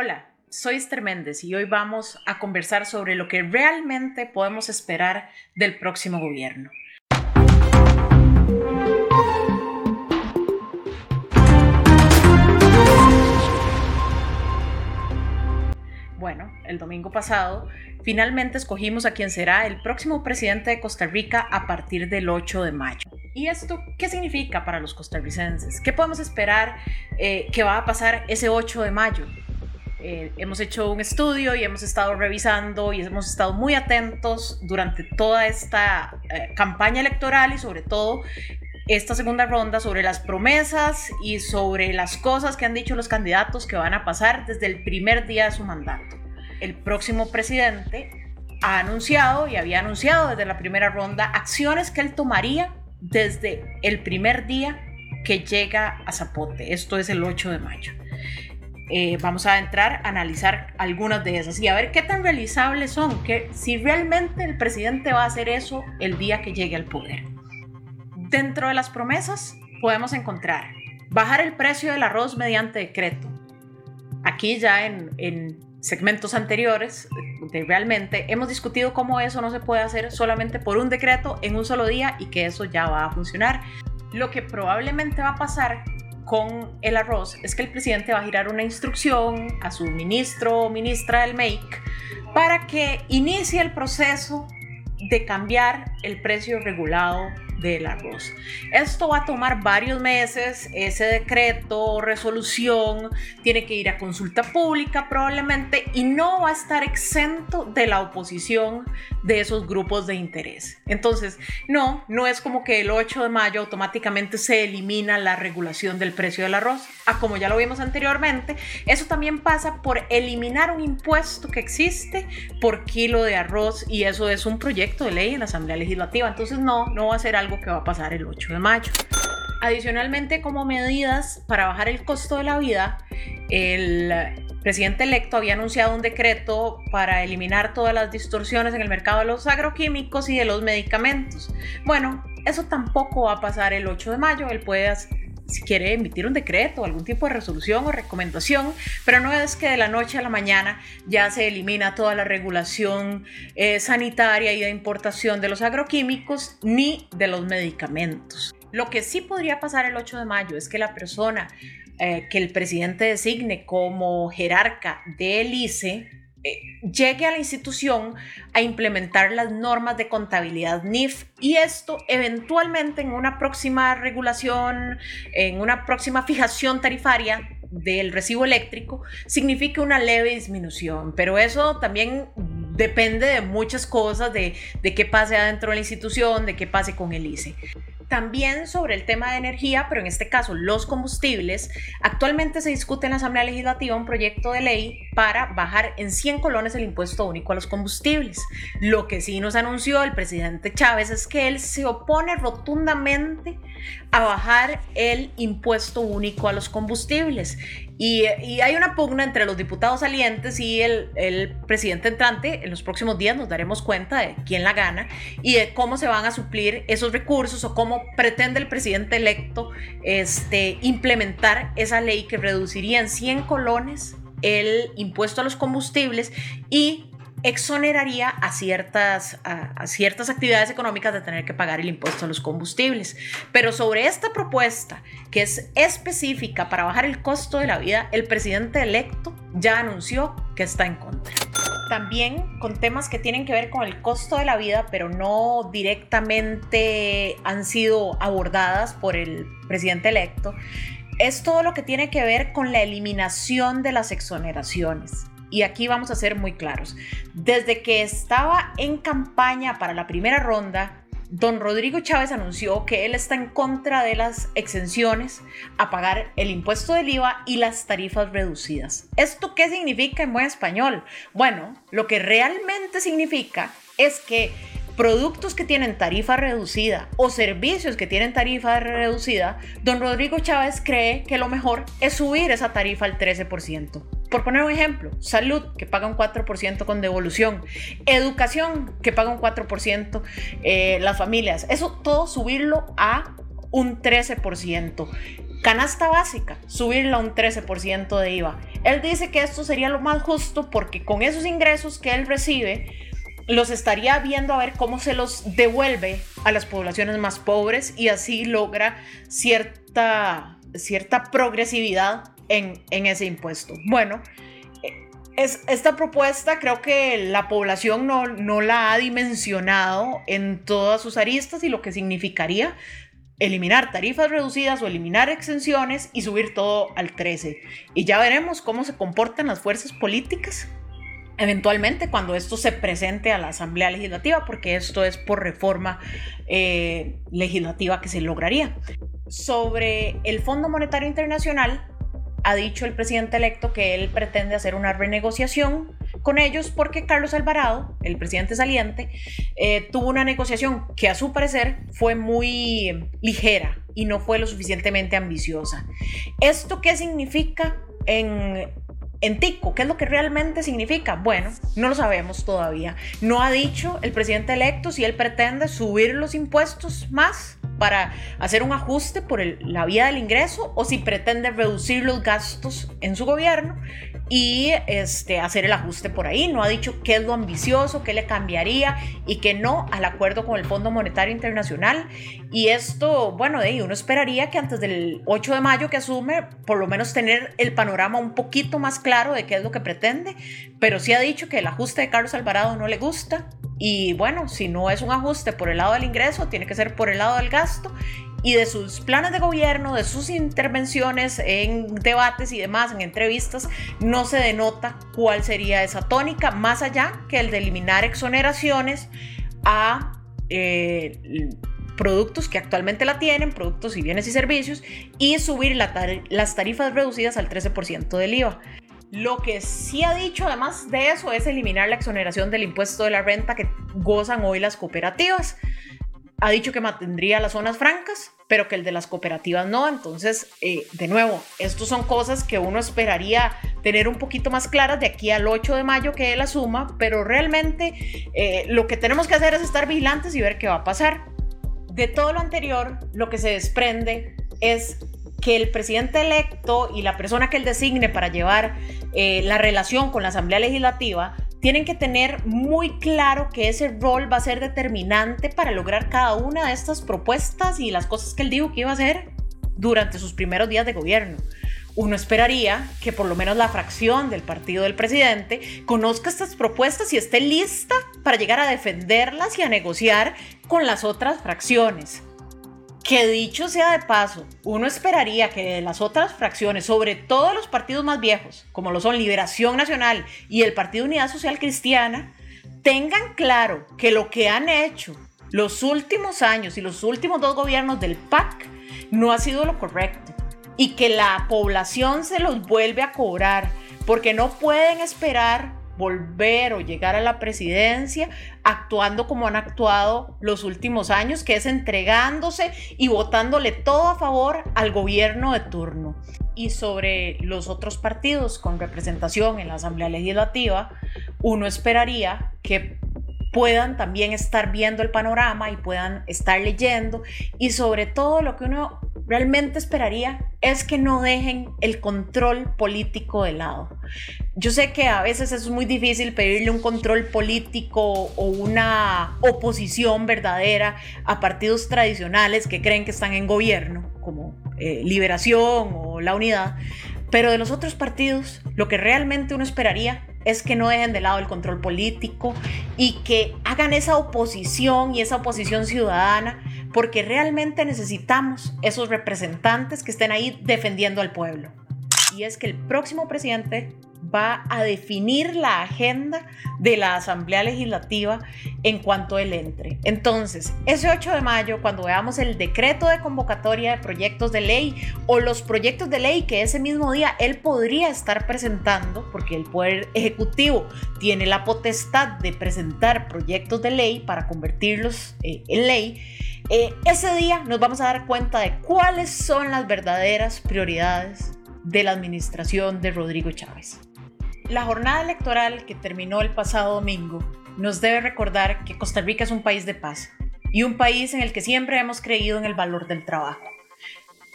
Hola, soy Esther Méndez y hoy vamos a conversar sobre lo que realmente podemos esperar del próximo gobierno. Bueno, el domingo pasado finalmente escogimos a quien será el próximo presidente de Costa Rica a partir del 8 de mayo. ¿Y esto qué significa para los costarricenses? ¿Qué podemos esperar eh, que va a pasar ese 8 de mayo? Eh, hemos hecho un estudio y hemos estado revisando y hemos estado muy atentos durante toda esta eh, campaña electoral y sobre todo esta segunda ronda sobre las promesas y sobre las cosas que han dicho los candidatos que van a pasar desde el primer día de su mandato. El próximo presidente ha anunciado y había anunciado desde la primera ronda acciones que él tomaría desde el primer día que llega a Zapote. Esto es el 8 de mayo. Eh, vamos a entrar a analizar algunas de esas y a ver qué tan realizables son, que si realmente el presidente va a hacer eso el día que llegue al poder. Dentro de las promesas podemos encontrar bajar el precio del arroz mediante decreto. Aquí ya en, segmentos anteriores realmente hemos discutido cómo eso no se puede hacer solamente por un decreto en un solo día y que eso ya va a funcionar. Lo que probablemente va a pasar con el arroz es que el presidente va a girar una instrucción a su ministro o ministra del MAKE para que inicie el proceso de cambiar el precio regulado del arroz. Esto va a tomar varios meses, ese decreto, o resolución, tiene que ir a consulta pública probablemente y no va a estar exento de la oposición de esos grupos de interés. Entonces, no, no es como que el 8 de mayo automáticamente se elimina la regulación del precio del arroz. Ah, como ya lo vimos anteriormente, eso también pasa por eliminar un impuesto que existe por kilo de arroz y eso es un proyecto de ley en la Asamblea Legislativa. Entonces, no, no va a ser algo que va a pasar el 8 de mayo. Adicionalmente, como medidas para bajar el costo de la vida, el presidente electo había anunciado un decreto para eliminar todas las distorsiones en el mercado de los agroquímicos y de los medicamentos. Bueno, eso tampoco va a pasar el 8 de mayo. Él puede si quiere emitir un decreto, algún tipo de resolución o recomendación, pero no es que de la noche a la mañana ya se elimina toda la regulación eh, sanitaria y de importación de los agroquímicos ni de los medicamentos. Lo que sí podría pasar el 8 de mayo es que la persona eh, que el presidente designe como jerarca del ICE llegue a la institución a implementar las normas de contabilidad NIF y esto eventualmente en una próxima regulación, en una próxima fijación tarifaria del recibo eléctrico, significa una leve disminución, pero eso también depende de muchas cosas, de, de qué pase adentro de la institución, de qué pase con el ICE. También sobre el tema de energía, pero en este caso los combustibles, actualmente se discute en la Asamblea Legislativa un proyecto de ley para bajar en 100 colones el impuesto único a los combustibles. Lo que sí nos anunció el presidente Chávez es que él se opone rotundamente a bajar el impuesto único a los combustibles. Y, hay una pugna entre los diputados salientes y el, presidente entrante. En los próximos días nos daremos cuenta de quién la gana y de cómo se van a suplir esos recursos o cómo pretende el presidente electo este, implementar esa ley que reduciría en 100 colones el impuesto a los combustibles y exoneraría a ciertas, a, ciertas actividades económicas de tener que pagar el impuesto a los combustibles. Pero sobre esta propuesta, que es específica para bajar el costo de la vida, el presidente electo ya anunció que está en contra. También con temas que tienen que ver con el costo de la vida, pero no directamente han sido abordadas por el presidente electo, es todo lo que tiene que ver con la eliminación de las exoneraciones. Y aquí vamos a ser muy claros. Desde que estaba en campaña para la primera ronda, don Rodrigo Chávez anunció que él está en contra de las exenciones a pagar el impuesto del IVA y las tarifas reducidas. ¿Esto qué significa en buen español? Bueno, lo que realmente significa es que productos que tienen tarifa reducida o servicios que tienen tarifa reducida, don Rodrigo Chávez cree que lo mejor es subir esa tarifa al 13%. Por poner un ejemplo, salud, que paga un 4% con devolución, educación, que paga un 4%, eh, las familias, eso todo subirlo a un 13%. Canasta básica, subirla a un 13% de IVA. Él dice que esto sería lo más justo porque con esos ingresos que él recibe, los estaría viendo a ver cómo se los devuelve a las poblaciones más pobres y así logra cierta, cierta progresividad en, en ese impuesto. Bueno, es, esta propuesta creo que la población no, no la ha dimensionado en todas sus aristas y lo que significaría eliminar tarifas reducidas o eliminar exenciones y subir todo al 13. Y ya veremos cómo se comportan las fuerzas políticas eventualmente cuando esto se presente a la Asamblea Legislativa, porque esto es por reforma eh, legislativa que se lograría. Sobre el Fondo Monetario Internacional, ha dicho el presidente electo que él pretende hacer una renegociación con ellos porque Carlos Alvarado, el presidente saliente, eh, tuvo una negociación que a su parecer fue muy ligera y no fue lo suficientemente ambiciosa. ¿Esto qué significa en, en Tico? ¿Qué es lo que realmente significa? Bueno, no lo sabemos todavía. No ha dicho el presidente electo si él pretende subir los impuestos más para hacer un ajuste por la vía del ingreso o si pretende reducir los gastos en su gobierno y este, hacer el ajuste por ahí. No ha dicho qué es lo ambicioso, qué le cambiaría y qué no al acuerdo con el Fondo Monetario Internacional. Y esto, bueno, de uno esperaría que antes del 8 de mayo que asume, por lo menos tener el panorama un poquito más claro de qué es lo que pretende, pero sí ha dicho que el ajuste de Carlos Alvarado no le gusta y bueno, si no es un ajuste por el lado del ingreso, tiene que ser por el lado del gasto y de sus planes de gobierno, de sus intervenciones en debates y demás, en entrevistas, no se denota cuál sería esa tónica, más allá que el de eliminar exoneraciones a eh, productos que actualmente la tienen, productos y bienes y servicios, y subir las tarifas reducidas al 13% del IVA. Lo que sí ha dicho además de eso es eliminar la exoneración del impuesto de la renta que gozan hoy las cooperativas. Ha dicho que mantendría las zonas francas, pero que el de las cooperativas no. Entonces, eh, de nuevo, estas son cosas que uno esperaría tener un poquito más claras de aquí al 8 de mayo que él asuma, pero realmente eh, lo que tenemos que hacer es estar vigilantes y ver qué va a pasar. De todo lo anterior, lo que se desprende es que el presidente electo y la persona que él designe para llevar eh, la relación con la Asamblea Legislativa tienen que tener muy claro que ese rol va a ser determinante para lograr cada una de estas propuestas y las cosas que él dijo que iba a hacer durante sus primeros días de gobierno. Uno esperaría que por lo menos la fracción del partido del presidente conozca estas propuestas y esté lista para llegar a defenderlas y a negociar con las otras fracciones. Que dicho sea de paso, uno esperaría que las otras fracciones, sobre todo los partidos más viejos, como lo son Liberación Nacional y el Partido Unidad Social Cristiana, tengan claro que lo que han hecho los últimos años y los últimos dos gobiernos del PAC no ha sido lo correcto y que la población se los vuelve a cobrar porque no pueden esperar volver o llegar a la presidencia actuando como han actuado los últimos años, que es entregándose y votándole todo a favor al gobierno de turno. Y sobre los otros partidos con representación en la Asamblea Legislativa, uno esperaría que puedan también estar viendo el panorama y puedan estar leyendo y sobre todo lo que uno realmente esperaría es que no dejen el control político de lado. Yo sé que a veces es muy difícil pedirle un control político o una oposición verdadera a partidos tradicionales que creen que están en gobierno, como eh, Liberación o La Unidad, pero de los otros partidos, lo que realmente uno esperaría es que no dejen de lado el control político y que hagan esa oposición y esa oposición ciudadana porque realmente necesitamos esos representantes que estén ahí defendiendo al pueblo. Y es que el próximo presidente va a definir la agenda de la Asamblea Legislativa en cuanto él entre. Entonces, ese 8 de mayo, cuando veamos el decreto de convocatoria de proyectos de ley o los proyectos de ley que ese mismo día él podría estar presentando, porque el Poder Ejecutivo tiene la potestad de presentar proyectos de ley para convertirlos eh, en ley, eh, ese día nos vamos a dar cuenta de cuáles son las verdaderas prioridades de la administración de Rodrigo Chávez. La jornada electoral que terminó el pasado domingo nos debe recordar que Costa Rica es un país de paz y un país en el que siempre hemos creído en el valor del trabajo.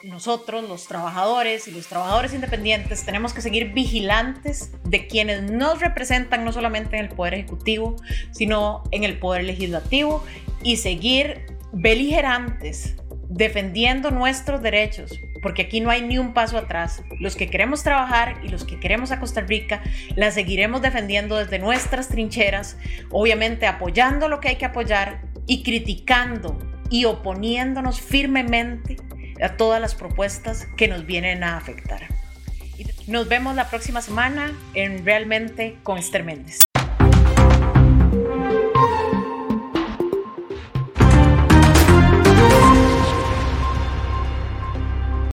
nosotros, los trabajadores y los trabajadores independientes, tenemos que seguir vigilantes de quienes nos representan no solamente en el Poder Ejecutivo, sino en el Poder Legislativo y seguir beligerantes defendiendo nuestros derechos, porque aquí no hay ni un paso atrás. Los que queremos trabajar y los que queremos a Costa Rica, la seguiremos defendiendo desde nuestras trincheras, obviamente apoyando lo que hay que apoyar y criticando y oponiéndonos firmemente a todas las propuestas que nos vienen a afectar. Nos vemos la próxima semana en Realmente con Esther Méndez.